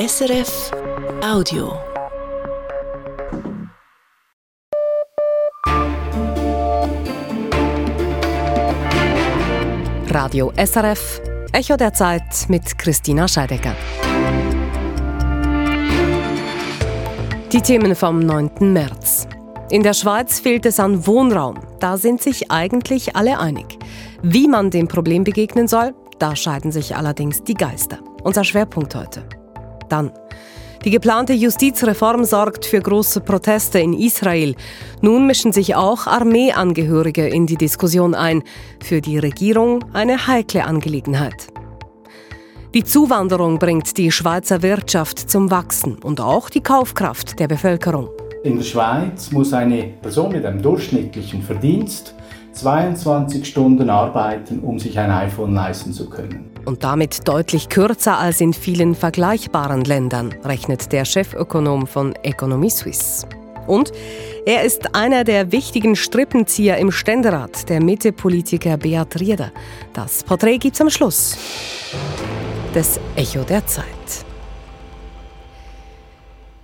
SRF Audio. Radio SRF, Echo der Zeit mit Christina Scheidecker. Die Themen vom 9. März. In der Schweiz fehlt es an Wohnraum. Da sind sich eigentlich alle einig. Wie man dem Problem begegnen soll, da scheiden sich allerdings die Geister. Unser Schwerpunkt heute. Dann. Die geplante Justizreform sorgt für große Proteste in Israel. Nun mischen sich auch Armeeangehörige in die Diskussion ein. Für die Regierung eine heikle Angelegenheit. Die Zuwanderung bringt die Schweizer Wirtschaft zum Wachsen und auch die Kaufkraft der Bevölkerung. In der Schweiz muss eine Person mit einem durchschnittlichen Verdienst 22 Stunden arbeiten, um sich ein iPhone leisten zu können. Und damit deutlich kürzer als in vielen vergleichbaren Ländern, rechnet der Chefökonom von Economie Suisse. Und er ist einer der wichtigen Strippenzieher im Ständerat, der Mitte-Politiker Beat Rieder. Das Porträt gibt's am Schluss. Das Echo der Zeit.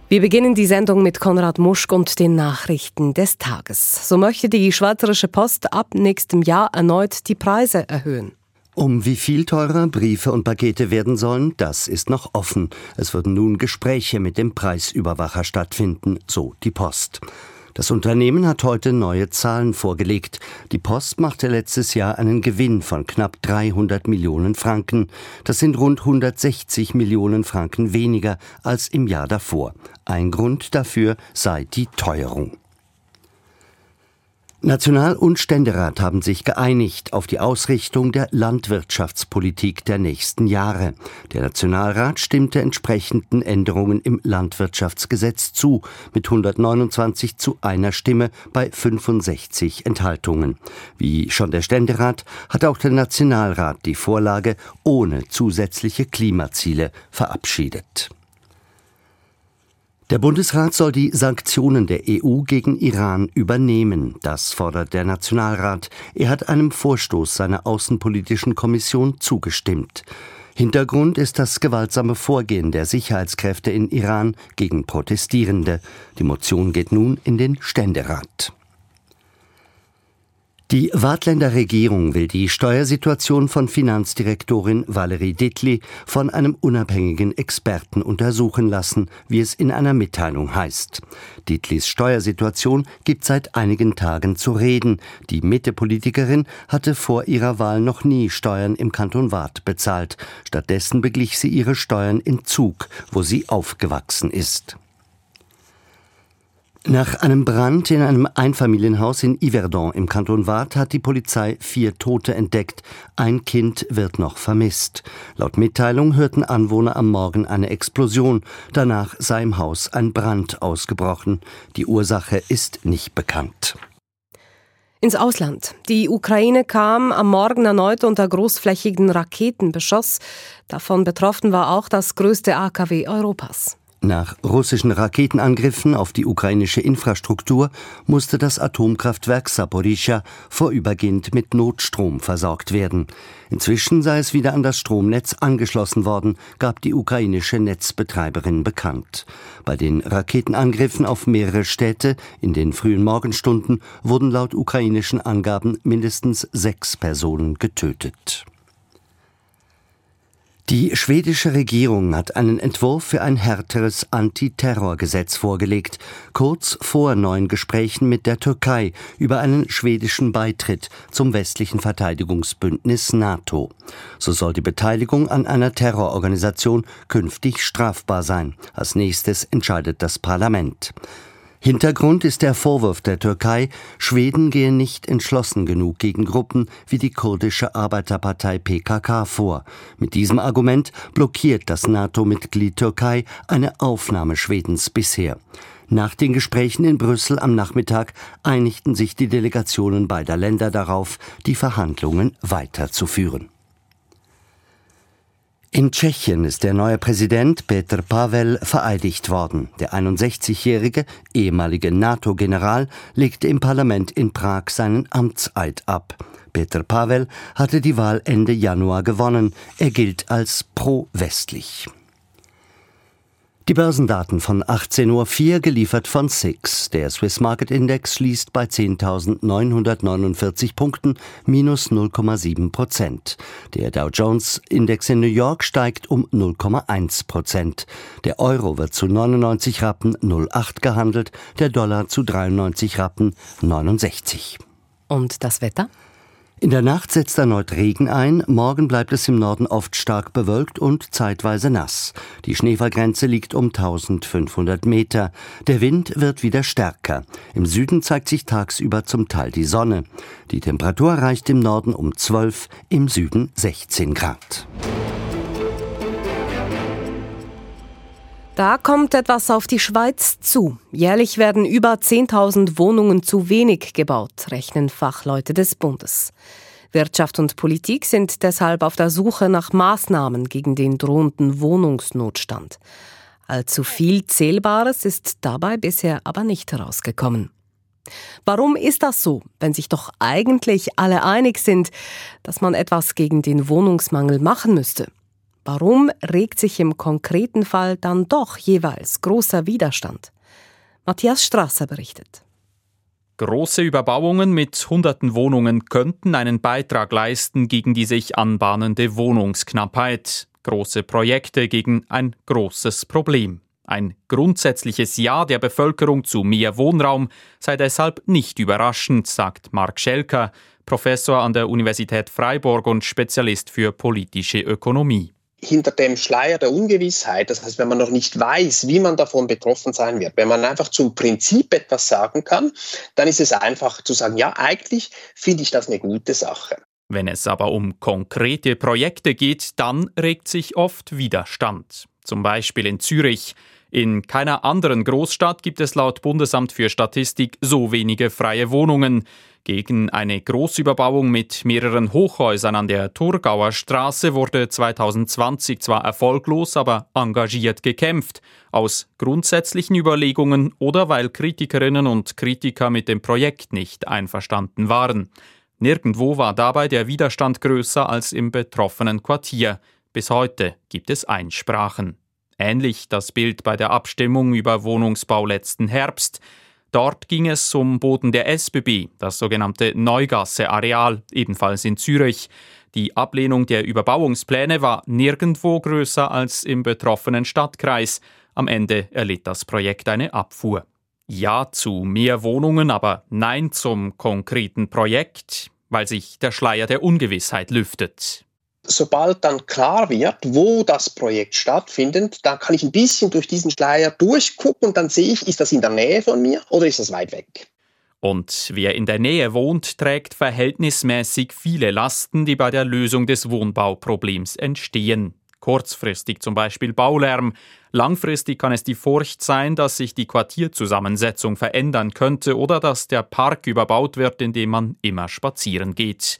Wir beginnen die Sendung mit Konrad Muschk und den Nachrichten des Tages. So möchte die Schweizerische Post ab nächstem Jahr erneut die Preise erhöhen. Um wie viel teurer Briefe und Pakete werden sollen, das ist noch offen. Es würden nun Gespräche mit dem Preisüberwacher stattfinden, so die Post. Das Unternehmen hat heute neue Zahlen vorgelegt. Die Post machte letztes Jahr einen Gewinn von knapp 300 Millionen Franken. Das sind rund 160 Millionen Franken weniger als im Jahr davor. Ein Grund dafür sei die Teuerung. National- und Ständerat haben sich geeinigt auf die Ausrichtung der Landwirtschaftspolitik der nächsten Jahre. Der Nationalrat stimmte entsprechenden Änderungen im Landwirtschaftsgesetz zu, mit 129 zu einer Stimme bei 65 Enthaltungen. Wie schon der Ständerat hat auch der Nationalrat die Vorlage ohne zusätzliche Klimaziele verabschiedet. Der Bundesrat soll die Sanktionen der EU gegen Iran übernehmen. Das fordert der Nationalrat. Er hat einem Vorstoß seiner Außenpolitischen Kommission zugestimmt. Hintergrund ist das gewaltsame Vorgehen der Sicherheitskräfte in Iran gegen Protestierende. Die Motion geht nun in den Ständerat. Die Wartländer Regierung will die Steuersituation von Finanzdirektorin Valerie Dittli von einem unabhängigen Experten untersuchen lassen, wie es in einer Mitteilung heißt. Dittlis Steuersituation gibt seit einigen Tagen zu reden. Die Mitte-Politikerin hatte vor ihrer Wahl noch nie Steuern im Kanton Waadt bezahlt. Stattdessen beglich sie ihre Steuern in Zug, wo sie aufgewachsen ist. Nach einem Brand in einem Einfamilienhaus in Yverdon im Kanton Waadt hat die Polizei vier Tote entdeckt. Ein Kind wird noch vermisst. Laut Mitteilung hörten Anwohner am Morgen eine Explosion. Danach sei im Haus ein Brand ausgebrochen. Die Ursache ist nicht bekannt. Ins Ausland. Die Ukraine kam am Morgen erneut unter großflächigen Raketenbeschuss. Davon betroffen war auch das größte AKW Europas. Nach russischen Raketenangriffen auf die ukrainische Infrastruktur musste das Atomkraftwerk Saporischschja vorübergehend mit Notstrom versorgt werden. Inzwischen sei es wieder an das Stromnetz angeschlossen worden, gab die ukrainische Netzbetreiberin bekannt. Bei den Raketenangriffen auf mehrere Städte in den frühen Morgenstunden wurden laut ukrainischen Angaben mindestens sechs Personen getötet. Die schwedische Regierung hat einen Entwurf für ein härteres Antiterrorgesetz vorgelegt, kurz vor neuen Gesprächen mit der Türkei über einen schwedischen Beitritt zum westlichen Verteidigungsbündnis NATO. So soll die Beteiligung an einer Terrororganisation künftig strafbar sein. Als nächstes entscheidet das Parlament. Hintergrund ist der Vorwurf der Türkei, Schweden gehe nicht entschlossen genug gegen Gruppen wie die kurdische Arbeiterpartei PKK vor. Mit diesem Argument blockiert das NATO-Mitglied Türkei eine Aufnahme Schwedens bisher. Nach den Gesprächen in Brüssel am Nachmittag einigten sich die Delegationen beider Länder darauf, die Verhandlungen weiterzuführen. In Tschechien ist der neue Präsident Petr Pavel vereidigt worden. Der 61-jährige ehemalige NATO-General legte im Parlament in Prag seinen Amtseid ab. Petr Pavel hatte die Wahl Ende Januar gewonnen. Er gilt als pro-westlich. Die Börsendaten von 18.04 Uhr geliefert von SIX. Der Swiss Market Index schließt bei 10.949 Punkten, minus 0,7 Prozent. Der Dow Jones Index in New York steigt um 0,1 Prozent. Der Euro wird zu 99 Rappen 08 gehandelt, der Dollar zu 93 Rappen 69. Und das Wetter? In der Nacht setzt erneut Regen ein, morgen bleibt es im Norden oft stark bewölkt und zeitweise nass. Die Schneefallgrenze liegt um 1500 Meter. Der Wind wird wieder stärker. Im Süden zeigt sich tagsüber zum Teil die Sonne. Die Temperatur reicht im Norden um 12, im Süden 16 Grad. Da kommt etwas auf die Schweiz zu. Jährlich werden über 10.000 Wohnungen zu wenig gebaut, rechnen Fachleute des Bundes. Wirtschaft und Politik sind deshalb auf der Suche nach Maßnahmen gegen den drohenden Wohnungsnotstand. Allzu viel Zählbares ist dabei bisher aber nicht herausgekommen. Warum ist das so, wenn sich doch eigentlich alle einig sind, dass man etwas gegen den Wohnungsmangel machen müsste? Warum regt sich im konkreten Fall dann doch jeweils großer Widerstand? Matthias Strasser berichtet. Große Überbauungen mit hunderten Wohnungen könnten einen Beitrag leisten gegen die sich anbahnende Wohnungsknappheit. Große Projekte gegen ein großes Problem. Ein grundsätzliches Ja der Bevölkerung zu mehr Wohnraum sei deshalb nicht überraschend, sagt Mark Schelker, Professor an der Universität Freiburg und Spezialist für politische Ökonomie hinter dem Schleier der Ungewissheit, das heißt, wenn man noch nicht weiß, wie man davon betroffen sein wird, wenn man einfach zum Prinzip etwas sagen kann, dann ist es einfach zu sagen, ja, eigentlich finde ich das eine gute Sache. Wenn es aber um konkrete Projekte geht, dann regt sich oft Widerstand. Zum Beispiel in Zürich. In keiner anderen Großstadt gibt es laut Bundesamt für Statistik so wenige freie Wohnungen. Gegen eine Großüberbauung mit mehreren Hochhäusern an der Thurgauer Straße wurde 2020 zwar erfolglos, aber engagiert gekämpft, aus grundsätzlichen Überlegungen oder weil Kritikerinnen und Kritiker mit dem Projekt nicht einverstanden waren. Nirgendwo war dabei der Widerstand größer als im betroffenen Quartier. Bis heute gibt es Einsprachen. Ähnlich das Bild bei der Abstimmung über Wohnungsbau letzten Herbst. Dort ging es zum Boden der SBB, das sogenannte Neugasse-Areal, ebenfalls in Zürich. Die Ablehnung der Überbauungspläne war nirgendwo größer als im betroffenen Stadtkreis. Am Ende erlitt das Projekt eine Abfuhr. Ja zu mehr Wohnungen, aber nein zum konkreten Projekt, weil sich der Schleier der Ungewissheit lüftet sobald dann klar wird, wo das Projekt stattfindet, dann kann ich ein bisschen durch diesen Schleier durchgucken und dann sehe ich, ist das in der Nähe von mir oder ist das weit weg. Und wer in der Nähe wohnt, trägt verhältnismäßig viele Lasten, die bei der Lösung des Wohnbauproblems entstehen. Kurzfristig zum Beispiel Baulärm, langfristig kann es die Furcht sein, dass sich die Quartierzusammensetzung verändern könnte oder dass der Park überbaut wird, in dem man immer spazieren geht.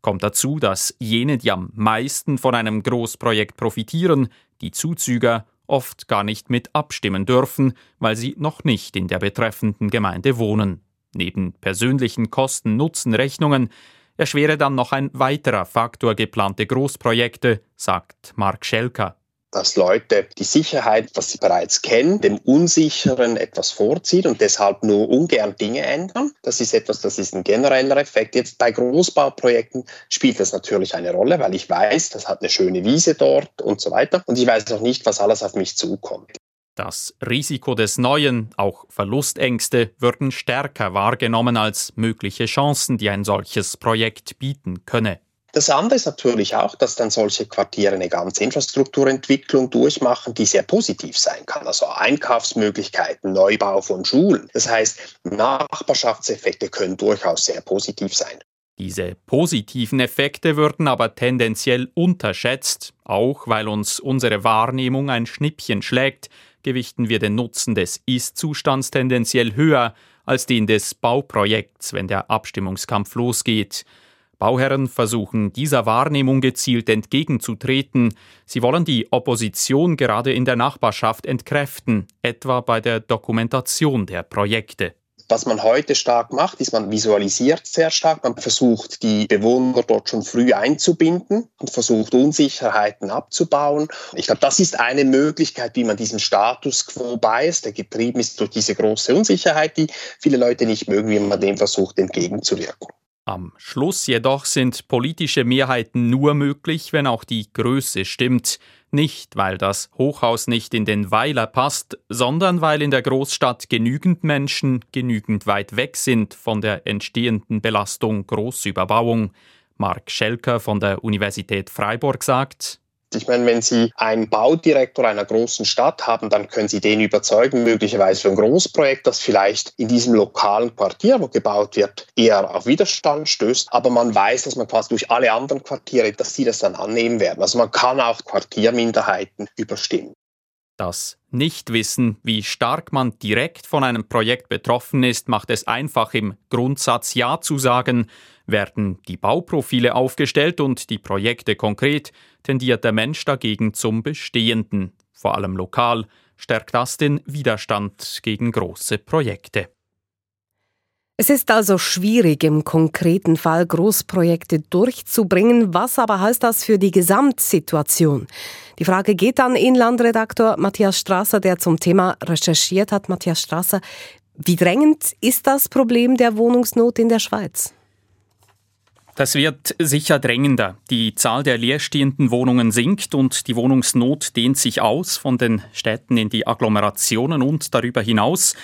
Kommt dazu, dass jene, die am meisten von einem Großprojekt profitieren, die Zuzüger, oft gar nicht mit abstimmen dürfen, weil sie noch nicht in der betreffenden Gemeinde wohnen. Neben persönlichen Kosten-Nutzen-Rechnungen erschwere dann noch ein weiterer Faktor geplante Großprojekte, sagt Mark Schelker dass Leute die Sicherheit, was sie bereits kennen, dem Unsicheren etwas vorziehen und deshalb nur ungern Dinge ändern. Das ist etwas, das ist ein genereller Effekt. Jetzt bei Großbauprojekten spielt das natürlich eine Rolle, weil ich weiß, das hat eine schöne Wiese dort und so weiter. Und ich weiß auch nicht, was alles auf mich zukommt. Das Risiko des Neuen, auch Verlustängste, würden stärker wahrgenommen als mögliche Chancen, die ein solches Projekt bieten könne. Das andere ist natürlich auch, dass dann solche Quartiere eine ganze Infrastrukturentwicklung durchmachen, die sehr positiv sein kann. Also Einkaufsmöglichkeiten, Neubau von Schulen. Das heißt, Nachbarschaftseffekte können durchaus sehr positiv sein. Diese positiven Effekte würden aber tendenziell unterschätzt, auch weil uns unsere Wahrnehmung ein Schnippchen schlägt, gewichten wir den Nutzen des Ist-Zustands tendenziell höher als den des Bauprojekts, wenn der Abstimmungskampf losgeht. Bauherren versuchen dieser Wahrnehmung gezielt entgegenzutreten. Sie wollen die Opposition gerade in der Nachbarschaft entkräften, etwa bei der Dokumentation der Projekte. Was man heute stark macht, ist, man visualisiert sehr stark. Man versucht, die Bewohner dort schon früh einzubinden und versucht, Unsicherheiten abzubauen. Ich glaube, das ist eine Möglichkeit, wie man diesen Status quo beißt, der getrieben ist durch diese große Unsicherheit, die viele Leute nicht mögen, wie man dem versucht, entgegenzuwirken. Am Schluss jedoch sind politische Mehrheiten nur möglich, wenn auch die Größe stimmt. Nicht, weil das Hochhaus nicht in den Weiler passt, sondern weil in der Großstadt genügend Menschen genügend weit weg sind von der entstehenden Belastung Großüberbauung. Mark Schelker von der Universität Freiburg sagt, ich meine, wenn Sie einen Baudirektor einer großen Stadt haben, dann können Sie den überzeugen, möglicherweise für ein Großprojekt, das vielleicht in diesem lokalen Quartier, wo gebaut wird, eher auf Widerstand stößt. Aber man weiß, dass man quasi durch alle anderen Quartiere, dass sie das dann annehmen werden. Also man kann auch Quartierminderheiten überstimmen. Das Nichtwissen, wie stark man direkt von einem Projekt betroffen ist, macht es einfach im Grundsatz Ja zu sagen. Werden die Bauprofile aufgestellt und die Projekte konkret, tendiert der Mensch dagegen zum Bestehenden. Vor allem lokal stärkt das den Widerstand gegen große Projekte. Es ist also schwierig, im konkreten Fall Großprojekte durchzubringen. Was aber heißt das für die Gesamtsituation? Die Frage geht an Inlandredaktor Matthias Strasser, der zum Thema recherchiert hat. Matthias Strasser, wie drängend ist das Problem der Wohnungsnot in der Schweiz? Das wird sicher drängender. Die Zahl der leerstehenden Wohnungen sinkt und die Wohnungsnot dehnt sich aus von den Städten in die Agglomerationen und darüber hinaus.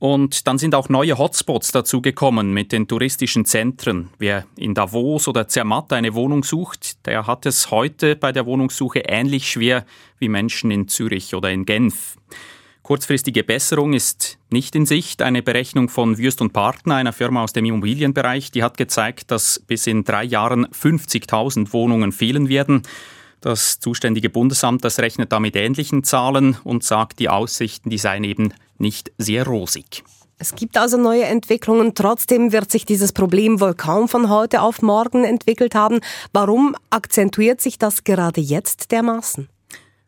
Und dann sind auch neue Hotspots dazu gekommen mit den touristischen Zentren. Wer in Davos oder Zermatt eine Wohnung sucht, der hat es heute bei der Wohnungssuche ähnlich schwer wie Menschen in Zürich oder in Genf. Kurzfristige Besserung ist nicht in Sicht. Eine Berechnung von Würst und Partner, einer Firma aus dem Immobilienbereich, die hat gezeigt, dass bis in drei Jahren 50.000 Wohnungen fehlen werden. Das zuständige Bundesamt, das rechnet da mit ähnlichen Zahlen und sagt, die Aussichten, die seien eben nicht sehr rosig. Es gibt also neue Entwicklungen. Trotzdem wird sich dieses Problem wohl kaum von heute auf morgen entwickelt haben. Warum akzentuiert sich das gerade jetzt dermaßen?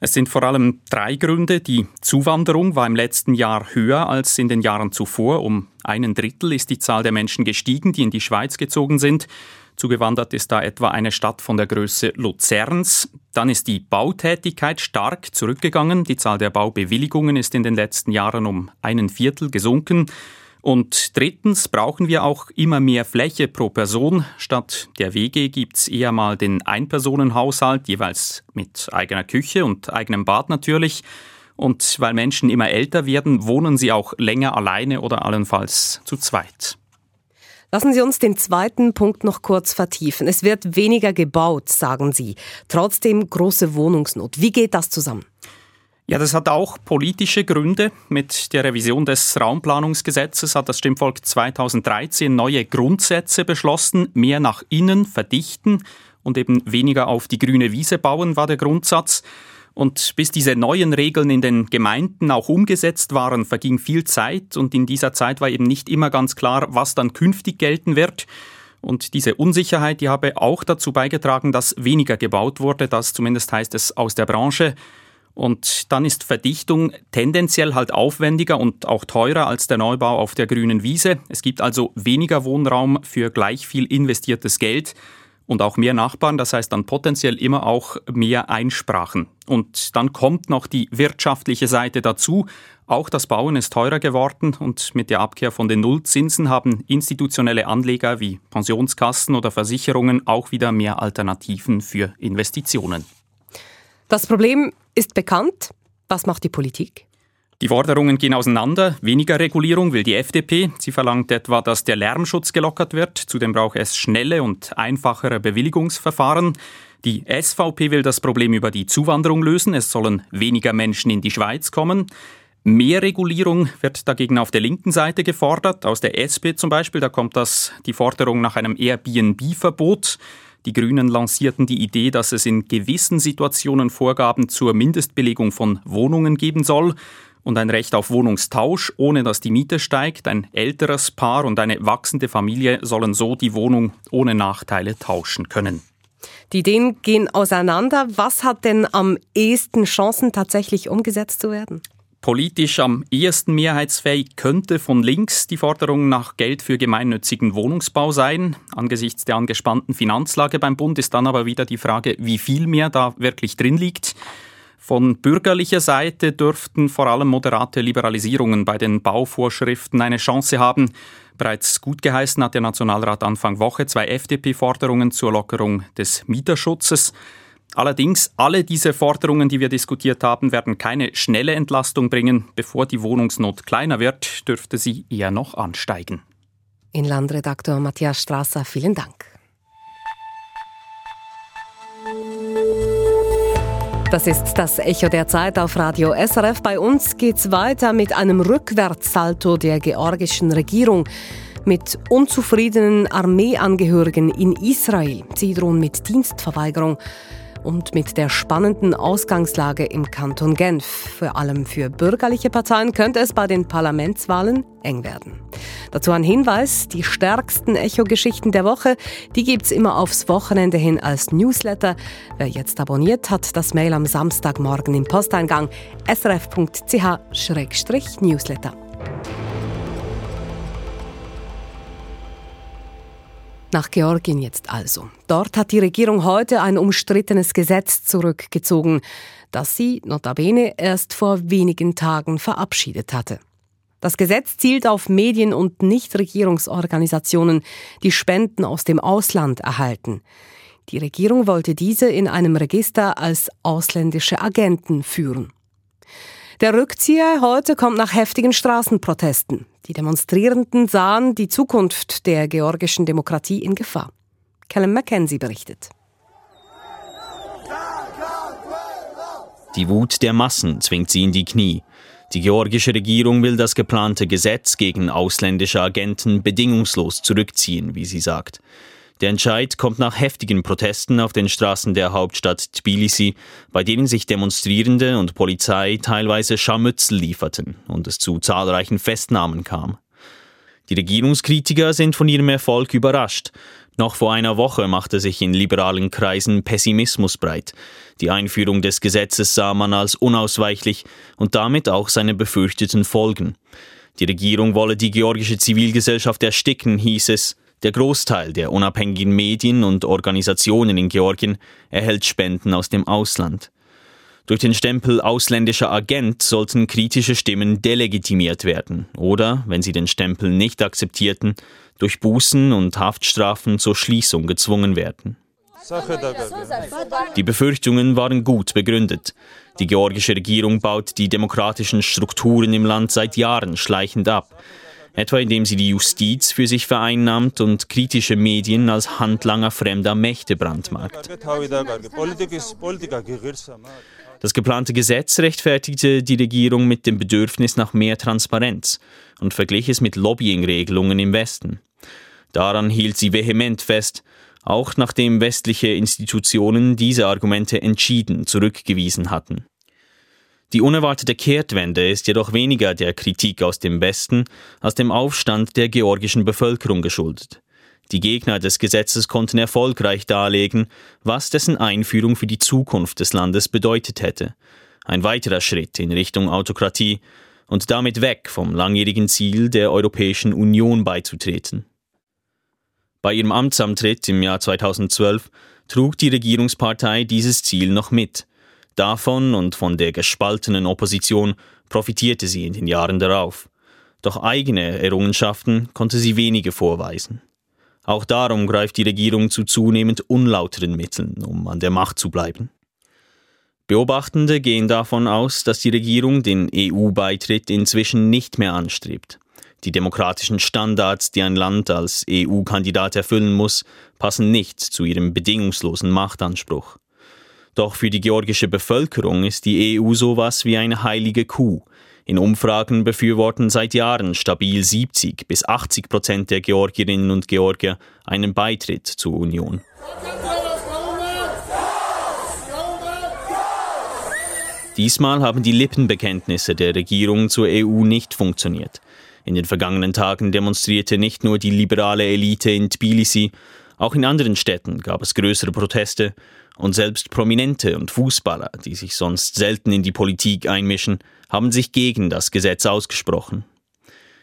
Es sind vor allem drei Gründe. Die Zuwanderung war im letzten Jahr höher als in den Jahren zuvor. Um einen Drittel ist die Zahl der Menschen gestiegen, die in die Schweiz gezogen sind. Zugewandert ist da etwa eine Stadt von der Größe Luzerns. Dann ist die Bautätigkeit stark zurückgegangen. Die Zahl der Baubewilligungen ist in den letzten Jahren um einen Viertel gesunken. Und drittens brauchen wir auch immer mehr Fläche pro Person. Statt der WG gibt's eher mal den Einpersonenhaushalt, jeweils mit eigener Küche und eigenem Bad natürlich. Und weil Menschen immer älter werden, wohnen sie auch länger alleine oder allenfalls zu zweit. Lassen Sie uns den zweiten Punkt noch kurz vertiefen. Es wird weniger gebaut, sagen Sie. Trotzdem große Wohnungsnot. Wie geht das zusammen? Ja, das hat auch politische Gründe. Mit der Revision des Raumplanungsgesetzes hat das Stimmvolk 2013 neue Grundsätze beschlossen. Mehr nach innen verdichten und eben weniger auf die grüne Wiese bauen war der Grundsatz. Und bis diese neuen Regeln in den Gemeinden auch umgesetzt waren, verging viel Zeit und in dieser Zeit war eben nicht immer ganz klar, was dann künftig gelten wird. Und diese Unsicherheit, die habe auch dazu beigetragen, dass weniger gebaut wurde. Das zumindest heißt es aus der Branche. Und dann ist Verdichtung tendenziell halt aufwendiger und auch teurer als der Neubau auf der grünen Wiese. Es gibt also weniger Wohnraum für gleich viel investiertes Geld und auch mehr Nachbarn, das heißt dann potenziell immer auch mehr Einsprachen. Und dann kommt noch die wirtschaftliche Seite dazu. Auch das Bauen ist teurer geworden und mit der Abkehr von den Nullzinsen haben institutionelle Anleger wie Pensionskassen oder Versicherungen auch wieder mehr Alternativen für Investitionen. Das Problem ist bekannt. Was macht die Politik? Die Forderungen gehen auseinander. Weniger Regulierung will die FDP. Sie verlangt etwa, dass der Lärmschutz gelockert wird. Zudem braucht es schnelle und einfachere Bewilligungsverfahren. Die SVP will das Problem über die Zuwanderung lösen. Es sollen weniger Menschen in die Schweiz kommen. Mehr Regulierung wird dagegen auf der linken Seite gefordert. Aus der SP zum Beispiel, da kommt das, die Forderung nach einem Airbnb-Verbot. Die Grünen lancierten die Idee, dass es in gewissen Situationen Vorgaben zur Mindestbelegung von Wohnungen geben soll und ein Recht auf Wohnungstausch, ohne dass die Miete steigt. Ein älteres Paar und eine wachsende Familie sollen so die Wohnung ohne Nachteile tauschen können. Die Ideen gehen auseinander. Was hat denn am ehesten Chancen, tatsächlich umgesetzt zu werden? Politisch am ehesten mehrheitsfähig könnte von links die Forderung nach Geld für gemeinnützigen Wohnungsbau sein. Angesichts der angespannten Finanzlage beim Bund ist dann aber wieder die Frage, wie viel mehr da wirklich drin liegt. Von bürgerlicher Seite dürften vor allem moderate Liberalisierungen bei den Bauvorschriften eine Chance haben. Bereits gut geheißen hat der Nationalrat Anfang Woche zwei FDP-Forderungen zur Lockerung des Mieterschutzes. Allerdings, alle diese Forderungen, die wir diskutiert haben, werden keine schnelle Entlastung bringen. Bevor die Wohnungsnot kleiner wird, dürfte sie eher noch ansteigen. Inlandredakteur Matthias Strasser, vielen Dank. Das ist das Echo der Zeit auf Radio SRF. Bei uns geht's weiter mit einem Rückwärtssalto der georgischen Regierung. Mit unzufriedenen Armeeangehörigen in Israel. Sie drohen mit Dienstverweigerung und mit der spannenden Ausgangslage im Kanton Genf. Vor allem für bürgerliche Parteien könnte es bei den Parlamentswahlen eng werden. Dazu ein Hinweis, die stärksten Echo-Geschichten der Woche, die gibt's immer aufs Wochenende hin als Newsletter. Wer jetzt abonniert, hat das Mail am Samstagmorgen im Posteingang srf.ch-newsletter. Nach Georgien jetzt also. Dort hat die Regierung heute ein umstrittenes Gesetz zurückgezogen, das sie notabene erst vor wenigen Tagen verabschiedet hatte. Das Gesetz zielt auf Medien und Nichtregierungsorganisationen, die Spenden aus dem Ausland erhalten. Die Regierung wollte diese in einem Register als ausländische Agenten führen. Der Rückzieher heute kommt nach heftigen Straßenprotesten. Die Demonstrierenden sahen die Zukunft der georgischen Demokratie in Gefahr. Callum Mackenzie berichtet. Die Wut der Massen zwingt sie in die Knie. Die georgische Regierung will das geplante Gesetz gegen ausländische Agenten bedingungslos zurückziehen, wie sie sagt. Der Entscheid kommt nach heftigen Protesten auf den Straßen der Hauptstadt Tbilisi, bei denen sich Demonstrierende und Polizei teilweise Scharmützel lieferten und es zu zahlreichen Festnahmen kam. Die Regierungskritiker sind von ihrem Erfolg überrascht. Noch vor einer Woche machte sich in liberalen Kreisen Pessimismus breit. Die Einführung des Gesetzes sah man als unausweichlich und damit auch seine befürchteten Folgen. Die Regierung wolle die georgische Zivilgesellschaft ersticken, hieß es. Der Großteil der unabhängigen Medien und Organisationen in Georgien erhält Spenden aus dem Ausland. Durch den Stempel ausländischer Agent sollten kritische Stimmen delegitimiert werden oder, wenn sie den Stempel nicht akzeptierten, durch Bußen und Haftstrafen zur Schließung gezwungen werden. Die Befürchtungen waren gut begründet. Die georgische Regierung baut die demokratischen Strukturen im Land seit Jahren schleichend ab etwa indem sie die Justiz für sich vereinnahmt und kritische Medien als Handlanger fremder Mächte brandmarkt. Das geplante Gesetz rechtfertigte die Regierung mit dem Bedürfnis nach mehr Transparenz und verglich es mit Lobbying-Regelungen im Westen. Daran hielt sie vehement fest, auch nachdem westliche Institutionen diese Argumente entschieden zurückgewiesen hatten. Die unerwartete Kehrtwende ist jedoch weniger der Kritik aus dem Westen als dem Aufstand der georgischen Bevölkerung geschuldet. Die Gegner des Gesetzes konnten erfolgreich darlegen, was dessen Einführung für die Zukunft des Landes bedeutet hätte. Ein weiterer Schritt in Richtung Autokratie und damit weg vom langjährigen Ziel der Europäischen Union beizutreten. Bei ihrem Amtsantritt im Jahr 2012 trug die Regierungspartei dieses Ziel noch mit – Davon und von der gespaltenen Opposition profitierte sie in den Jahren darauf. Doch eigene Errungenschaften konnte sie wenige vorweisen. Auch darum greift die Regierung zu zunehmend unlauteren Mitteln, um an der Macht zu bleiben. Beobachtende gehen davon aus, dass die Regierung den EU-Beitritt inzwischen nicht mehr anstrebt. Die demokratischen Standards, die ein Land als EU-Kandidat erfüllen muss, passen nicht zu ihrem bedingungslosen Machtanspruch. Doch für die georgische Bevölkerung ist die EU sowas wie eine heilige Kuh. In Umfragen befürworten seit Jahren stabil 70 bis 80 Prozent der Georgierinnen und Georgier einen Beitritt zur Union. Diesmal haben die Lippenbekenntnisse der Regierung zur EU nicht funktioniert. In den vergangenen Tagen demonstrierte nicht nur die liberale Elite in Tbilisi, auch in anderen Städten gab es größere Proteste Und selbst Prominente und Fußballer, die sich sonst selten in die Politik einmischen, haben sich gegen das Gesetz ausgesprochen.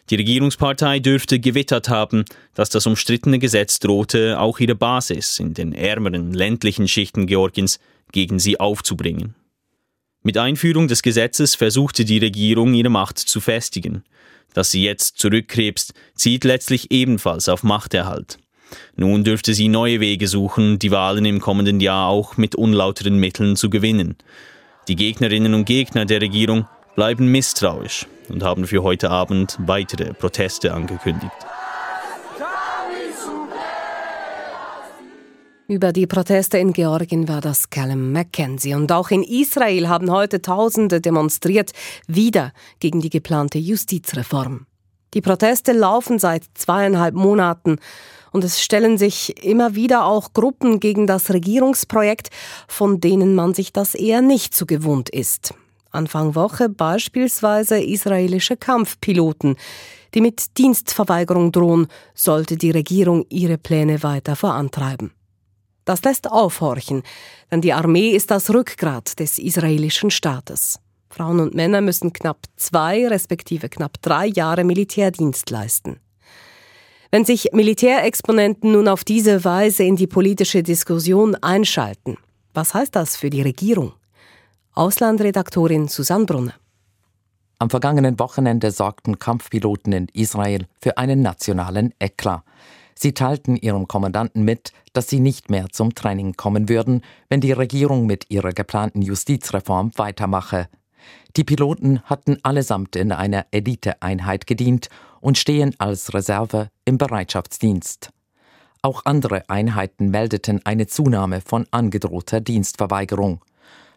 Die Regierungspartei dürfte gewittert haben, dass das umstrittene Gesetz drohte, auch ihre Basis in den ärmeren ländlichen Schichten Georgiens gegen sie aufzubringen. Mit Einführung des Gesetzes versuchte die Regierung ihre Macht zu festigen. Dass sie jetzt zurückkrebst, zielt letztlich ebenfalls auf Machterhalt. Nun dürfte sie neue Wege suchen, die Wahlen im kommenden Jahr auch mit unlauteren Mitteln zu gewinnen. Die Gegnerinnen und Gegner der Regierung bleiben misstrauisch und haben für heute Abend weitere Proteste angekündigt. Über die Proteste in Georgien war das Callum McKenzie. Und auch in Israel haben heute Tausende demonstriert, wieder gegen die geplante Justizreform. Die Proteste laufen seit zweieinhalb Monaten und es stellen sich immer wieder auch Gruppen gegen das Regierungsprojekt, von denen man sich das eher nicht so gewohnt ist. Anfang Woche beispielsweise israelische Kampfpiloten, die mit Dienstverweigerung drohen, sollte die Regierung ihre Pläne weiter vorantreiben. Das lässt aufhorchen, denn die Armee ist das Rückgrat des israelischen Staates. Frauen und Männer müssen knapp zwei respektive knapp drei Jahre Militärdienst leisten. Wenn sich Militärexponenten nun auf diese Weise in die politische Diskussion einschalten, was heißt das für die Regierung? Auslandredaktorin Susanne Brunner. Am vergangenen Wochenende sorgten Kampfpiloten in Israel für einen nationalen Eklat. Sie teilten ihrem Kommandanten mit, dass sie nicht mehr zum Training kommen würden, wenn die Regierung mit ihrer geplanten Justizreform weitermache. Die Piloten hatten allesamt in einer Eliteeinheit gedient und stehen als Reserve im Bereitschaftsdienst. Auch andere Einheiten meldeten eine Zunahme von angedrohter Dienstverweigerung.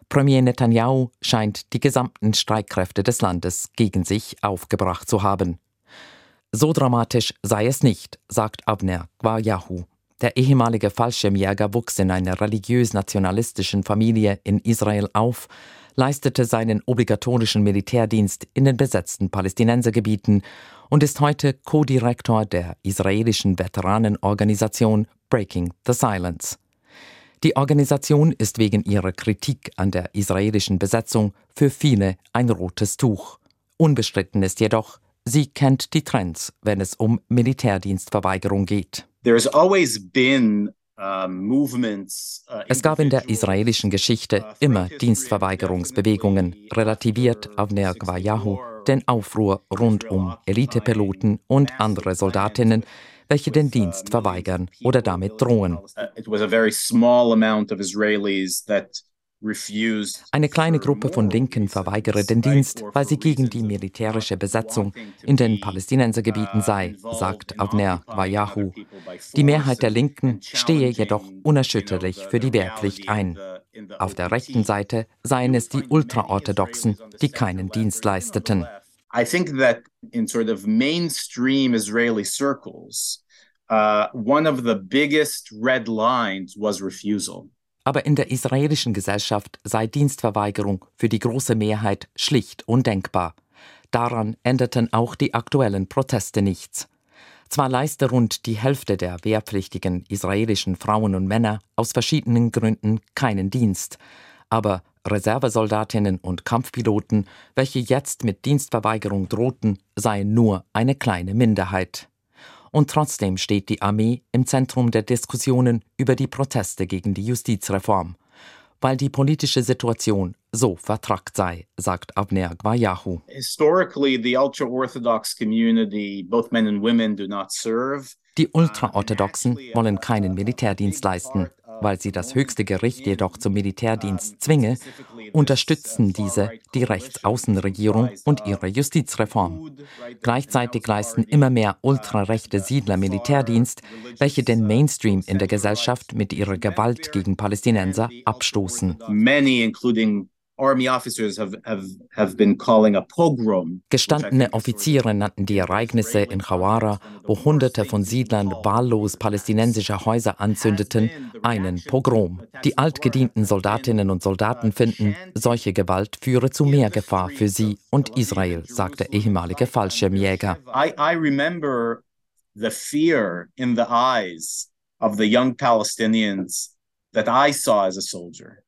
Premier Netanyahu scheint die gesamten Streitkräfte des Landes gegen sich aufgebracht zu haben. So dramatisch sei es nicht, sagt Abner Gwayahu. Der ehemalige Fallschirmjäger wuchs in einer religiös-nationalistischen Familie in Israel auf, leistete seinen obligatorischen Militärdienst in den besetzten Palästinensergebieten und ist heute Co-Direktor der israelischen Veteranenorganisation Breaking the Silence. Die Organisation ist wegen ihrer Kritik an der israelischen Besetzung für viele ein rotes Tuch. Unbestritten ist jedoch, sie kennt die Trends, wenn es um Militärdienstverweigerung geht. There's always been es gab in der israelischen Geschichte uh, immer Dienstverweigerungsbewegungen, relativiert Avner Gwayahu den Aufruhr rund um Elitepiloten und andere Soldatinnen, welche den Dienst verweigern oder damit drohen. Eine kleine Gruppe von Linken verweigere den Dienst, weil sie gegen die militärische Besetzung in den Palästinensergebieten sei, sagt Avner Wayahu. Die Mehrheit der Linken stehe jedoch unerschütterlich für die Wehrpflicht ein. Auf der rechten Seite seien es die Ultraorthodoxen, die keinen Dienst leisteten. I think that in sort of mainstream Israeli circles, uh, one of the biggest red lines was refusal. Aber in der israelischen Gesellschaft sei Dienstverweigerung für die große Mehrheit schlicht undenkbar. Daran änderten auch die aktuellen Proteste nichts. Zwar leiste rund die Hälfte der wehrpflichtigen israelischen Frauen und Männer aus verschiedenen Gründen keinen Dienst, aber Reservesoldatinnen und Kampfpiloten, welche jetzt mit Dienstverweigerung drohten, seien nur eine kleine Minderheit. Und trotzdem steht die Armee im Zentrum der Diskussionen über die Proteste gegen die Justizreform, weil die politische Situation so vertrackt sei, sagt Abner Gwayahu. Historically, the ultra-orthodox community, both men and women, do not serve. Die Ultraorthodoxen wollen keinen Militärdienst leisten weil sie das höchste Gericht jedoch zum Militärdienst zwinge, unterstützen diese die Rechtsaußenregierung und ihre Justizreform. Gleichzeitig leisten immer mehr ultrarechte Siedler Militärdienst, welche den Mainstream in der Gesellschaft mit ihrer Gewalt gegen Palästinenser abstoßen. Gestandene Offiziere nannten die Ereignisse in Chawara, wo Hunderte von Siedlern wahllos palästinensische Häuser anzündeten, einen Pogrom. Die altgedienten Soldatinnen und Soldaten finden, solche Gewalt führe zu mehr Gefahr für sie und Israel, sagt der ehemalige Fallschirmjäger. I, I remember the fear in the eyes of the young Palestinians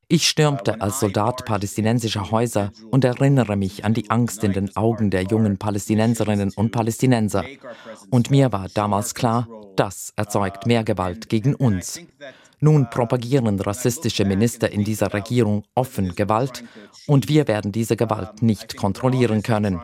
Ich stürmte als Soldat palästinensische Häuser und erinnere mich an die Angst in den Augen der jungen Palästinenserinnen und Palästinenser. Und mir war damals klar, das erzeugt mehr Gewalt gegen uns. Nun propagieren rassistische Minister in dieser Regierung offen Gewalt und wir werden diese Gewalt nicht kontrollieren können.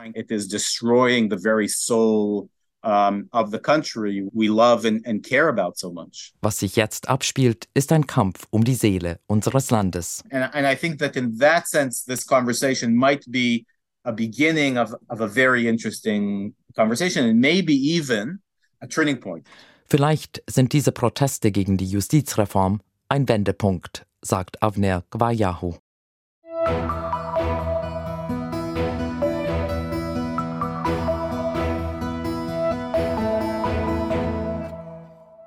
Was sich jetzt abspielt, ist ein Kampf um die Seele unseres Landes. And, and I think that in that sense this conversation might be a beginning of, of a very interesting conversation and maybe even a turning point. Vielleicht sind diese Proteste gegen die Justizreform ein Wendepunkt, sagt Avner Gwayahu.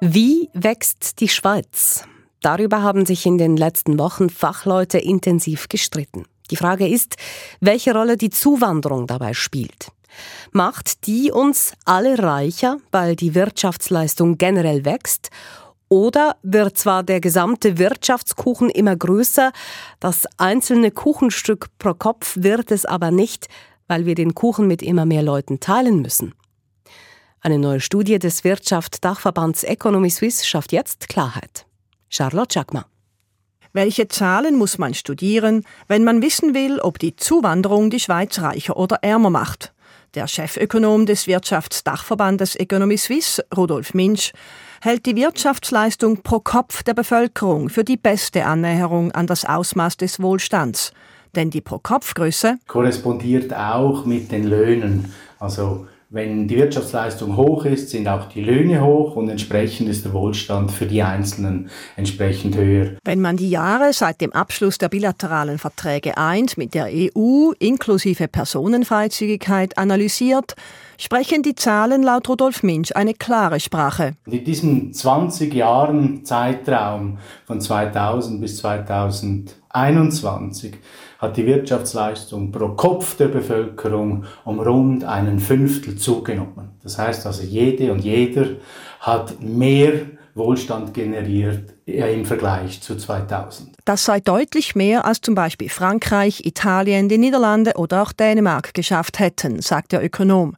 Wie wächst die Schweiz? Darüber haben sich in den letzten Wochen Fachleute intensiv gestritten. Die Frage ist, welche Rolle die Zuwanderung dabei spielt. Macht die uns alle reicher, weil die Wirtschaftsleistung generell wächst? Oder wird zwar der gesamte Wirtschaftskuchen immer größer, das einzelne Kuchenstück pro Kopf wird es aber nicht, weil wir den Kuchen mit immer mehr Leuten teilen müssen? Eine neue Studie des Wirtschaftsdachverbands Economy Suisse schafft jetzt Klarheit. Charlotte Jacquemin. Welche Zahlen muss man studieren, wenn man wissen will, ob die Zuwanderung die Schweiz reicher oder ärmer macht? Der Chefökonom des Wirtschaftsdachverbandes Economy Suisse, Rudolf Minsch, hält die Wirtschaftsleistung pro Kopf der Bevölkerung für die beste Annäherung an das Ausmaß des Wohlstands. Denn die Pro-Kopf-Größe korrespondiert auch mit den Löhnen. Also wenn die Wirtschaftsleistung hoch ist, sind auch die Löhne hoch und entsprechend ist der Wohlstand für die Einzelnen entsprechend höher. Wenn man die Jahre seit dem Abschluss der bilateralen Verträge 1 mit der EU inklusive Personenfreizügigkeit analysiert, sprechen die Zahlen laut Rudolf Minsch eine klare Sprache. In diesem 20 Jahren Zeitraum von 2000 bis 2021 hat die Wirtschaftsleistung pro Kopf der Bevölkerung um rund einen Fünftel zugenommen. Das heißt also, jede und jeder hat mehr Wohlstand generiert im Vergleich zu 2000. Das sei deutlich mehr, als zum Beispiel Frankreich, Italien, die Niederlande oder auch Dänemark geschafft hätten, sagt der Ökonom.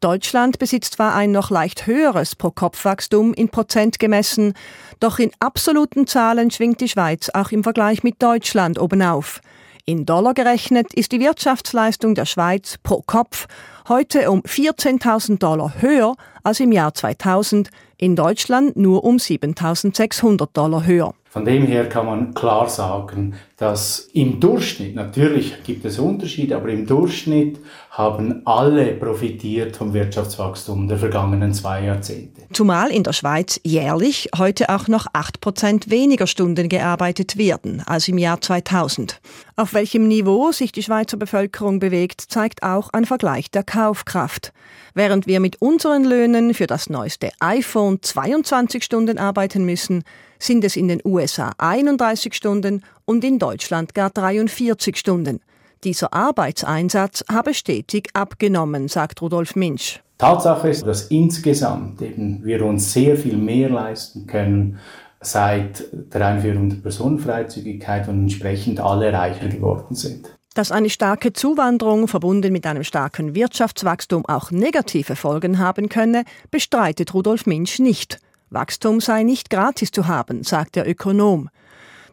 Deutschland besitzt zwar ein noch leicht höheres Pro-Kopf-Wachstum in Prozent gemessen, doch in absoluten Zahlen schwingt die Schweiz auch im Vergleich mit Deutschland obenauf. In Dollar gerechnet ist die Wirtschaftsleistung der Schweiz pro Kopf heute um 14.000 Dollar höher als im Jahr 2000, in Deutschland nur um 7.600 Dollar höher. Von dem her kann man klar sagen, dass im Durchschnitt, natürlich gibt es Unterschiede, aber im Durchschnitt haben alle profitiert vom Wirtschaftswachstum der vergangenen zwei Jahrzehnte. Zumal in der Schweiz jährlich heute auch noch 8% weniger Stunden gearbeitet werden als im Jahr 2000. Auf welchem Niveau sich die Schweizer Bevölkerung bewegt, zeigt auch ein Vergleich der Kaufkraft. Während wir mit unseren Löhnen für das neueste iPhone 22 Stunden arbeiten müssen, sind es in den USA 31 Stunden und in Deutschland gar 43 Stunden. Dieser Arbeitseinsatz habe stetig abgenommen, sagt Rudolf Minsch. Tatsache ist, dass insgesamt eben wir uns sehr viel mehr leisten können seit der Einführung der Personenfreizügigkeit und entsprechend alle reicher geworden sind. Dass eine starke Zuwanderung verbunden mit einem starken Wirtschaftswachstum auch negative Folgen haben könne, bestreitet Rudolf Minsch nicht. Wachstum sei nicht gratis zu haben, sagt der Ökonom.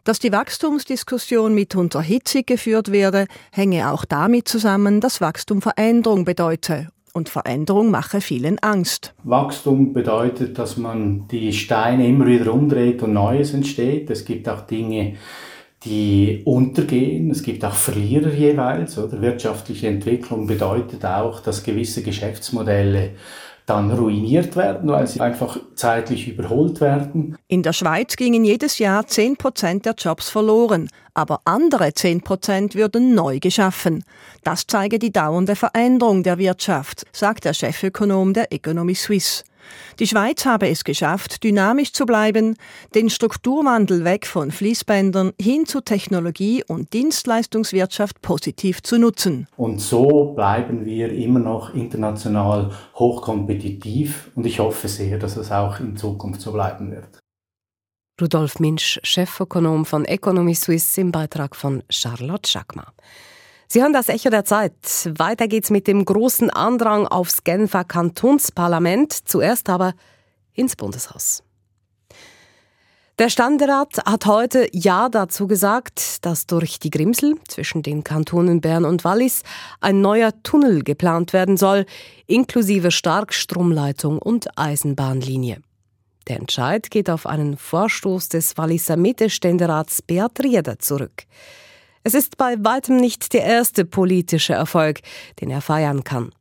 Dass die Wachstumsdiskussion mitunter hitzig geführt werde, hänge auch damit zusammen, dass Wachstum Veränderung bedeute. Und Veränderung mache vielen Angst. Wachstum bedeutet, dass man die Steine immer wieder umdreht und Neues entsteht. Es gibt auch Dinge, die untergehen. Es gibt auch Verlierer jeweils. Oder? Wirtschaftliche Entwicklung bedeutet auch, dass gewisse Geschäftsmodelle dann ruiniert werden, weil sie einfach zeitlich überholt werden. In der Schweiz gingen jedes Jahr 10 Prozent der Jobs verloren, aber andere 10 Prozent würden neu geschaffen. Das zeige die dauernde Veränderung der Wirtschaft, sagt der Chefökonom der Economy Suisse. Die Schweiz habe es geschafft, dynamisch zu bleiben, den Strukturwandel weg von Fließbändern hin zu Technologie und Dienstleistungswirtschaft positiv zu nutzen. Und so bleiben wir immer noch international hochkompetitiv und ich hoffe sehr, dass es auch in Zukunft so bleiben wird. Rudolf Minsch, Chefökonom von Economy Suisse im Beitrag von Charlotte Schackmar. Sie hören das Echo der Zeit. Weiter geht's mit dem großen Andrang aufs Genfer Kantonsparlament, zuerst aber ins Bundeshaus. Der Ständerat hat heute Ja dazu gesagt, dass durch die Grimsel zwischen den Kantonen Bern und Wallis ein neuer Tunnel geplant werden soll, inklusive Starkstromleitung und Eisenbahnlinie. Der Entscheid geht auf einen Vorstoß des Walliser Mitte-Ständerats Beat Rieder zurück. Es ist bei weitem nicht der erste politische Erfolg, den er feiern kann.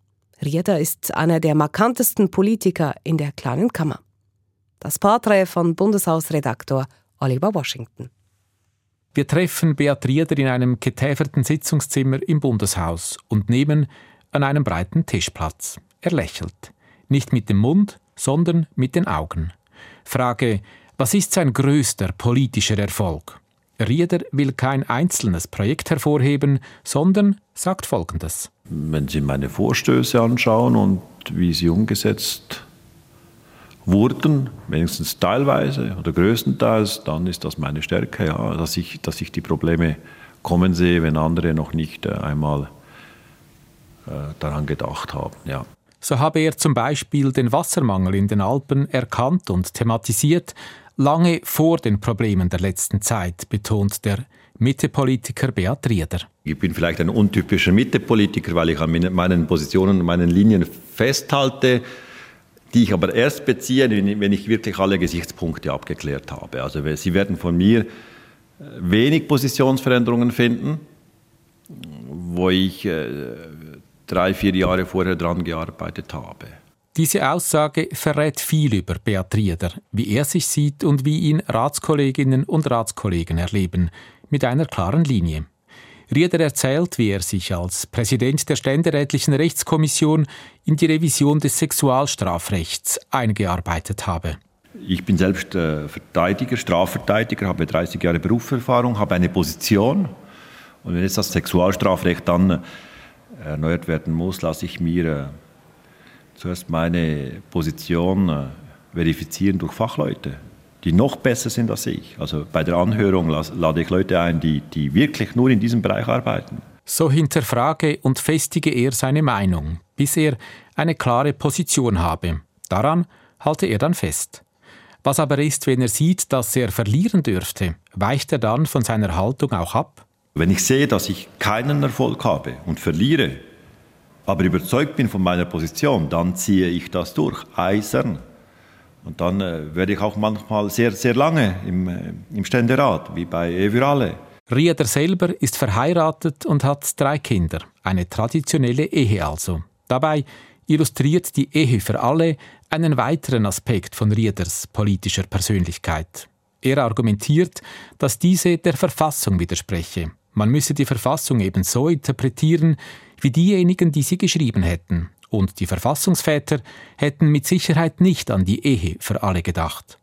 Rieder ist einer der markantesten Politiker in der kleinen Kammer. Das Porträt von Bundeshausredaktor Oliver Washington. Wir treffen Beat Rieder in einem getäferten Sitzungszimmer im Bundeshaus und nehmen an einem breiten Tisch Platz. Er lächelt. Nicht mit dem Mund, sondern mit den Augen. Frage, was ist sein größter politischer Erfolg? Rieder will kein einzelnes Projekt hervorheben, sondern sagt Folgendes. Wenn Sie meine Vorstöße anschauen und wie sie umgesetzt wurden, wenigstens teilweise oder größtenteils, dann ist das meine Stärke, ja, dass, ich, dass ich die Probleme kommen sehe, wenn andere noch nicht äh, einmal äh, daran gedacht haben. Ja. So habe er zum Beispiel den Wassermangel in den Alpen erkannt und thematisiert, lange vor den Problemen der letzten Zeit, betont der Mittepolitiker Beat Rieder. Ich bin vielleicht ein untypischer Mittepolitiker, weil ich an meinen Positionen und meinen Linien festhalte, die ich aber erst beziehe, wenn ich wirklich alle Gesichtspunkte abgeklärt habe. Also Sie werden von mir äh, wenig Positionsveränderungen finden, wo ich äh, drei, vier Jahre vorher dran gearbeitet habe. Diese Aussage verrät viel über Beat Rieder, wie er sich sieht und wie ihn Ratskolleginnen und Ratskollegen erleben, mit einer klaren Linie. Rieder erzählt, wie er sich als Präsident der Ständerätlichen Rechtskommission in die Revision des Sexualstrafrechts eingearbeitet habe. Ich bin selbst äh, Verteidiger, Strafverteidiger, habe 30 Jahre Berufserfahrung, habe eine Position. Und wenn jetzt das Sexualstrafrecht dann äh, erneuert werden muss, lasse ich mir äh, zuerst meine Position äh, verifizieren durch Fachleute, die noch besser sind als ich. Also bei der Anhörung lade ich Leute ein, die, die wirklich nur in diesem Bereich arbeiten. So hinterfrage und festige er seine Meinung, bis er eine klare Position habe. Daran halte er dann fest. Was aber ist, wenn er sieht, dass er verlieren dürfte? Weicht er dann von seiner Haltung auch ab? Wenn ich sehe, dass ich keinen Erfolg habe und verliere, aber überzeugt bin von meiner Position, dann ziehe ich das durch, eisern. Und dann äh, werde ich auch manchmal sehr, sehr lange im, äh, im Ständerat, wie bei Evyrale. Rieder selber ist verheiratet und hat drei Kinder, eine traditionelle Ehe also. Dabei illustriert die Ehe für alle einen weiteren Aspekt von Rieders politischer Persönlichkeit. Er argumentiert, dass diese der Verfassung widerspreche. Man müsse die Verfassung eben so interpretieren, wie diejenigen, die sie geschrieben hätten. Und die Verfassungsväter hätten mit Sicherheit nicht an die Ehe für alle gedacht.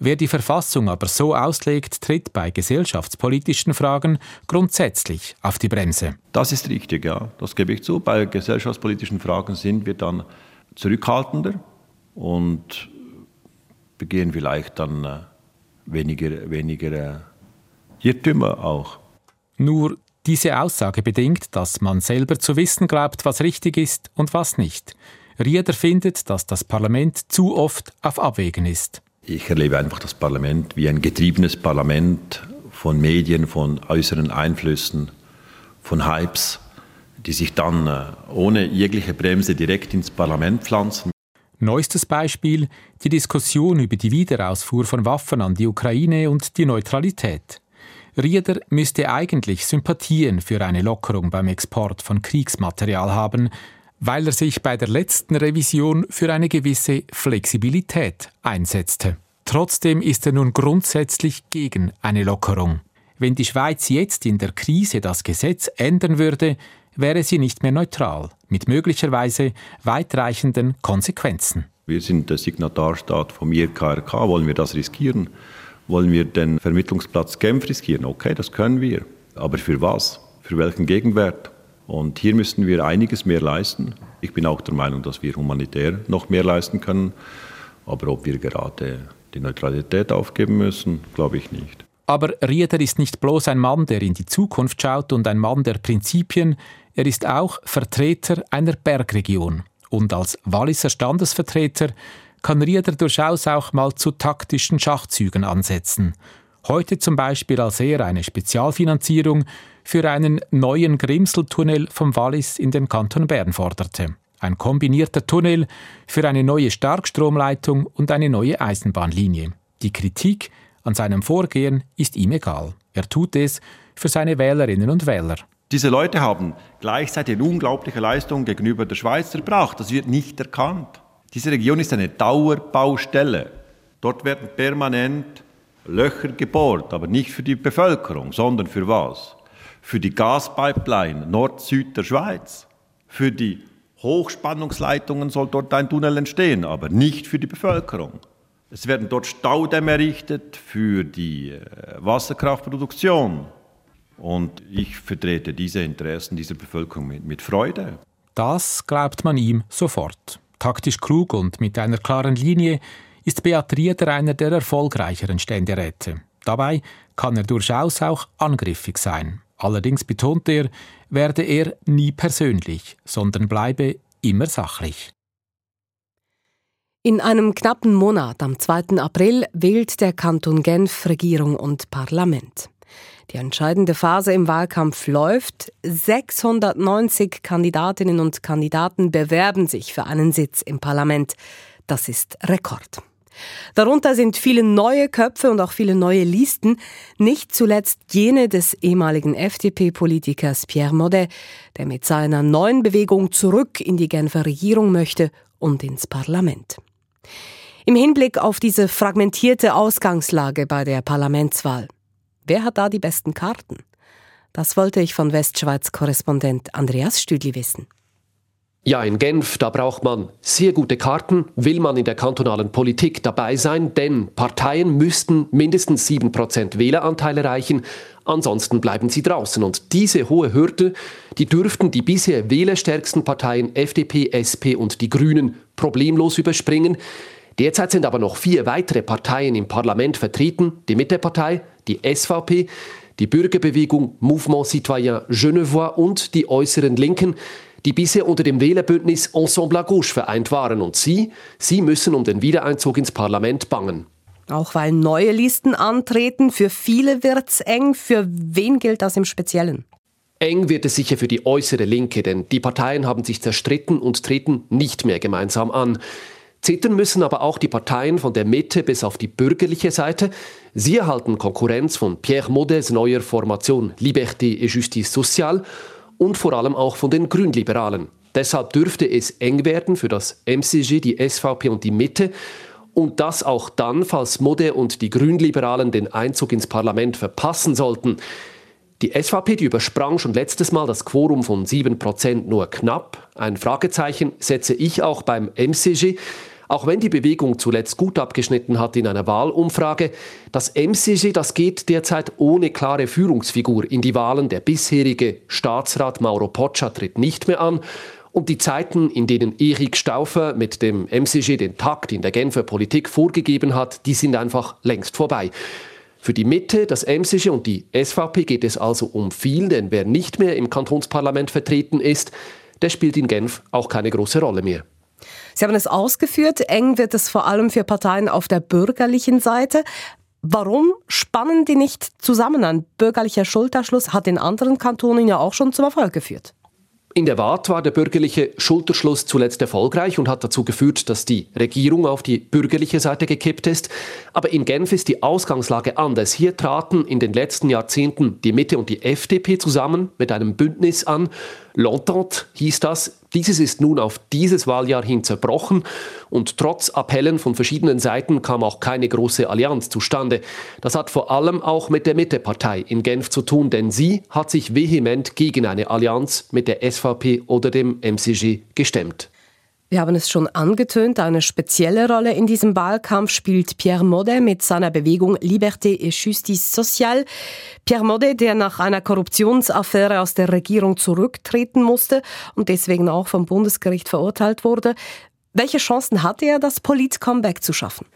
Wer die Verfassung aber so auslegt, tritt bei gesellschaftspolitischen Fragen grundsätzlich auf die Bremse. Das ist richtig, ja. Das gebe ich zu. Bei gesellschaftspolitischen Fragen sind wir dann zurückhaltender und begehen vielleicht dann äh, weniger, weniger äh, Irrtümer auch. Nur diese Aussage bedingt, dass man selber zu wissen glaubt, was richtig ist und was nicht. Rieder findet, dass das Parlament zu oft auf Abwägen ist. Ich erlebe einfach das Parlament wie ein getriebenes Parlament von Medien, von äußeren Einflüssen, von Hypes, die sich dann äh, ohne jegliche Bremse direkt ins Parlament pflanzen. Neuestes Beispiel die Diskussion über die Wiederausfuhr von Waffen an die Ukraine und die Neutralität. Rieder müsste eigentlich Sympathien für eine Lockerung beim Export von Kriegsmaterial haben, weil er sich bei der letzten Revision für eine gewisse Flexibilität einsetzte. Trotzdem ist er nun grundsätzlich gegen eine Lockerung. Wenn die Schweiz jetzt in der Krise das Gesetz ändern würde, wäre sie nicht mehr neutral, mit möglicherweise weitreichenden Konsequenzen. Wir sind der Signatarstaat vom IRKRK, wollen wir das riskieren? Wollen wir den Vermittlungsplatz Genf riskieren? Okay, das können wir. Aber für was? Für welchen Gegenwert? Und hier müssen wir einiges mehr leisten. Ich bin auch der Meinung, dass wir humanitär noch mehr leisten können. Aber ob wir gerade die Neutralität aufgeben müssen, glaube ich nicht. Aber Rieder ist nicht bloß ein Mann, der in die Zukunft schaut und ein Mann der Prinzipien, er ist auch Vertreter einer Bergregion. Und als Walliser Standesvertreter kann Rieder durchaus auch mal zu taktischen Schachzügen ansetzen. Heute zum Beispiel als er eine Spezialfinanzierung für einen neuen Grimseltunnel vom Wallis in den Kanton Bern forderte. Ein kombinierter Tunnel für eine neue Starkstromleitung und eine neue Eisenbahnlinie. Die Kritik an seinem Vorgehen ist ihm egal. Er tut es für seine Wählerinnen und Wähler. Diese Leute haben gleichzeitig unglaubliche Leistung gegenüber der Schweiz erbracht. Das wird nicht erkannt. Diese Region ist eine Dauerbaustelle. Dort werden permanent Löcher gebohrt, aber nicht für die Bevölkerung, sondern für was? Für die Gaspipeline Nord-Süd der Schweiz. Für die Hochspannungsleitungen soll dort ein Tunnel entstehen, aber nicht für die Bevölkerung. Es werden dort Staudämme errichtet für die äh, Wasserkraftproduktion. Und ich vertrete diese Interessen dieser Bevölkerung mit, mit Freude. Das glaubt man ihm sofort. Taktisch klug und mit einer klaren Linie ist Beat Rieder einer der erfolgreicheren Ständeräte. Dabei kann er durchaus auch angriffig sein. Allerdings betont er, werde er nie persönlich, sondern bleibe immer sachlich. In einem knappen Monat, am 2. April, wählt der Kanton Genf Regierung und Parlament. Die entscheidende Phase im Wahlkampf läuft. 690 Kandidatinnen und Kandidaten bewerben sich für einen Sitz im Parlament. Das ist Rekord. Darunter sind viele neue Köpfe und auch viele neue Listen, nicht zuletzt jene des ehemaligen FDP-Politikers Pierre Modet, der mit seiner neuen Bewegung zurück in die Genfer Regierung möchte und ins Parlament. Im Hinblick auf diese fragmentierte Ausgangslage bei der Parlamentswahl, wer hat da die besten Karten? Das wollte ich von Westschweiz-Korrespondent Andreas Stüdli wissen. Ja, in Genf, da braucht man sehr gute Karten, will man in der kantonalen Politik dabei sein, denn Parteien müssten mindestens 7% Wähleranteil erreichen, ansonsten bleiben sie draußen. Und diese hohe Hürde, die dürften die bisher wählerstärksten Parteien FDP, SP und die Grünen problemlos überspringen. Derzeit sind aber noch vier weitere Parteien im Parlament vertreten, die Mittepartei, die SVP, die Bürgerbewegung Mouvement Citoyen Genevois und die äußeren Linken, die bisher unter dem Wählerbündnis Ensemble à Gauche vereint waren. Und sie, sie müssen um den Wiedereinzug ins Parlament bangen. Auch weil neue Listen antreten, für viele wird's eng. Für wen gilt das im Speziellen? Eng wird es sicher für die äußere Linke, denn die Parteien haben sich zerstritten und treten nicht mehr gemeinsam an. Zittern müssen aber auch die Parteien von der Mitte bis auf die bürgerliche Seite. Sie erhalten Konkurrenz von Pierre Modets neuer Formation Liberté et Justice Sociale und vor allem auch von den Grünliberalen. Deshalb dürfte es eng werden für das MCG, die SVP und die Mitte. Und das auch dann, falls Mode und die Grünliberalen den Einzug ins Parlament verpassen sollten. Die SVP, die übersprang schon letztes Mal das Quorum von 7% nur knapp. Ein Fragezeichen setze ich auch beim MCG. Auch wenn die Bewegung zuletzt gut abgeschnitten hat in einer Wahlumfrage, das MCG, das geht derzeit ohne klare Führungsfigur in die Wahlen. Der bisherige Staatsrat Mauro Poccia tritt nicht mehr an. Und die Zeiten, in denen Erik Stauffer mit dem MCG den Takt in der Genfer Politik vorgegeben hat, die sind einfach längst vorbei. Für die Mitte, das MCG und die SVP geht es also um viel, denn wer nicht mehr im Kantonsparlament vertreten ist, der spielt in Genf auch keine große Rolle mehr. Sie haben es ausgeführt, eng wird es vor allem für Parteien auf der bürgerlichen Seite. Warum spannen die nicht zusammen? Ein bürgerlicher Schulterschluss hat in anderen Kantonen ja auch schon zum Erfolg geführt. In der Waadt war der bürgerliche Schulterschluss zuletzt erfolgreich und hat dazu geführt, dass die Regierung auf die bürgerliche Seite gekippt ist. Aber in Genf ist die Ausgangslage anders. Hier traten in den letzten Jahrzehnten die Mitte und die FDP zusammen mit einem Bündnis an. L'Entente hieß das. Dieses ist nun auf dieses Wahljahr hin zerbrochen und trotz Appellen von verschiedenen Seiten kam auch keine große Allianz zustande. Das hat vor allem auch mit der Mittepartei in Genf zu tun, denn sie hat sich vehement gegen eine Allianz mit der SVP oder dem MCG gestemmt. Wir haben es schon angetönt, eine spezielle Rolle in diesem Wahlkampf spielt Pierre Modet mit seiner Bewegung Liberté et Justice Sociale. Pierre Modet, der nach einer Korruptionsaffäre aus der Regierung zurücktreten musste und deswegen auch vom Bundesgericht verurteilt wurde. Welche Chancen hatte er, das Polit-Comeback zu schaffen?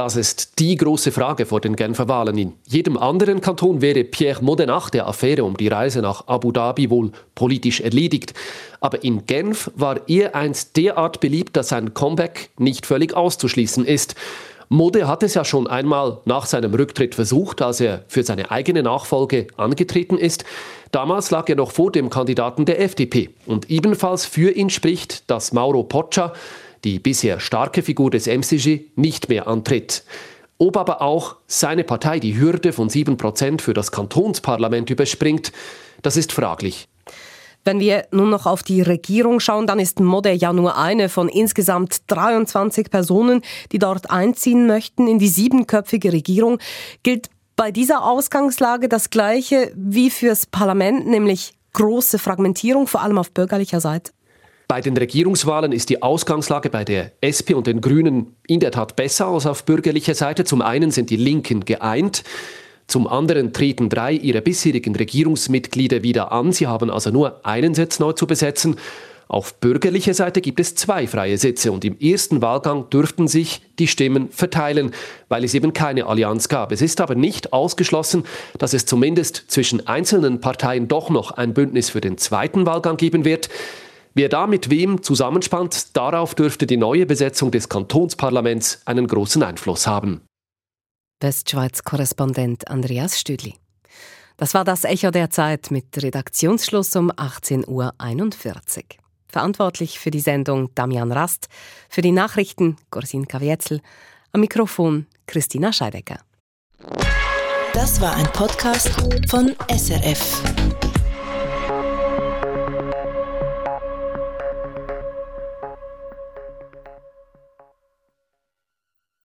Das ist die große Frage vor den Genfer Wahlen. In jedem anderen Kanton wäre Pierre Modenach der Affäre um die Reise nach Abu Dhabi wohl politisch erledigt. Aber in Genf war er einst derart beliebt, dass ein Comeback nicht völlig auszuschließen ist. Mode hat es ja schon einmal nach seinem Rücktritt versucht, als er für seine eigene Nachfolge angetreten ist. Damals lag er noch vor dem Kandidaten der FDP. Und ebenfalls für ihn spricht, dass Mauro Poccia, die bisher starke Figur des MCG, nicht mehr antritt. Ob aber auch seine Partei die Hürde von 7% für das Kantonsparlament überspringt, das ist fraglich. Wenn wir nun noch auf die Regierung schauen, dann ist Mode ja nur eine von insgesamt 23 Personen, die dort einziehen möchten in die siebenköpfige Regierung. Gilt bei dieser Ausgangslage das Gleiche wie fürs Parlament, nämlich große Fragmentierung, vor allem auf bürgerlicher Seite? Bei den Regierungswahlen ist die Ausgangslage bei der SP und den Grünen in der Tat besser als auf bürgerlicher Seite. Zum einen sind die Linken geeint. Zum anderen treten drei ihrer bisherigen Regierungsmitglieder wieder an. Sie haben also nur einen Sitz neu zu besetzen. Auf bürgerlicher Seite gibt es zwei freie Sitze und im ersten Wahlgang dürften sich die Stimmen verteilen, weil es eben keine Allianz gab. Es ist aber nicht ausgeschlossen, dass es zumindest zwischen einzelnen Parteien doch noch ein Bündnis für den zweiten Wahlgang geben wird. Wer da mit wem zusammenspannt, darauf dürfte die neue Besetzung des Kantonsparlaments einen großen Einfluss haben. Westschweiz-Korrespondent Andreas Stüdli. Das war das Echo der Zeit mit Redaktionsschluss um 18.41 Uhr. Verantwortlich für die Sendung Damian Rast, für die Nachrichten Gorsin Kavietzel, am Mikrofon Christina Scheidecker. Das war ein Podcast von SRF.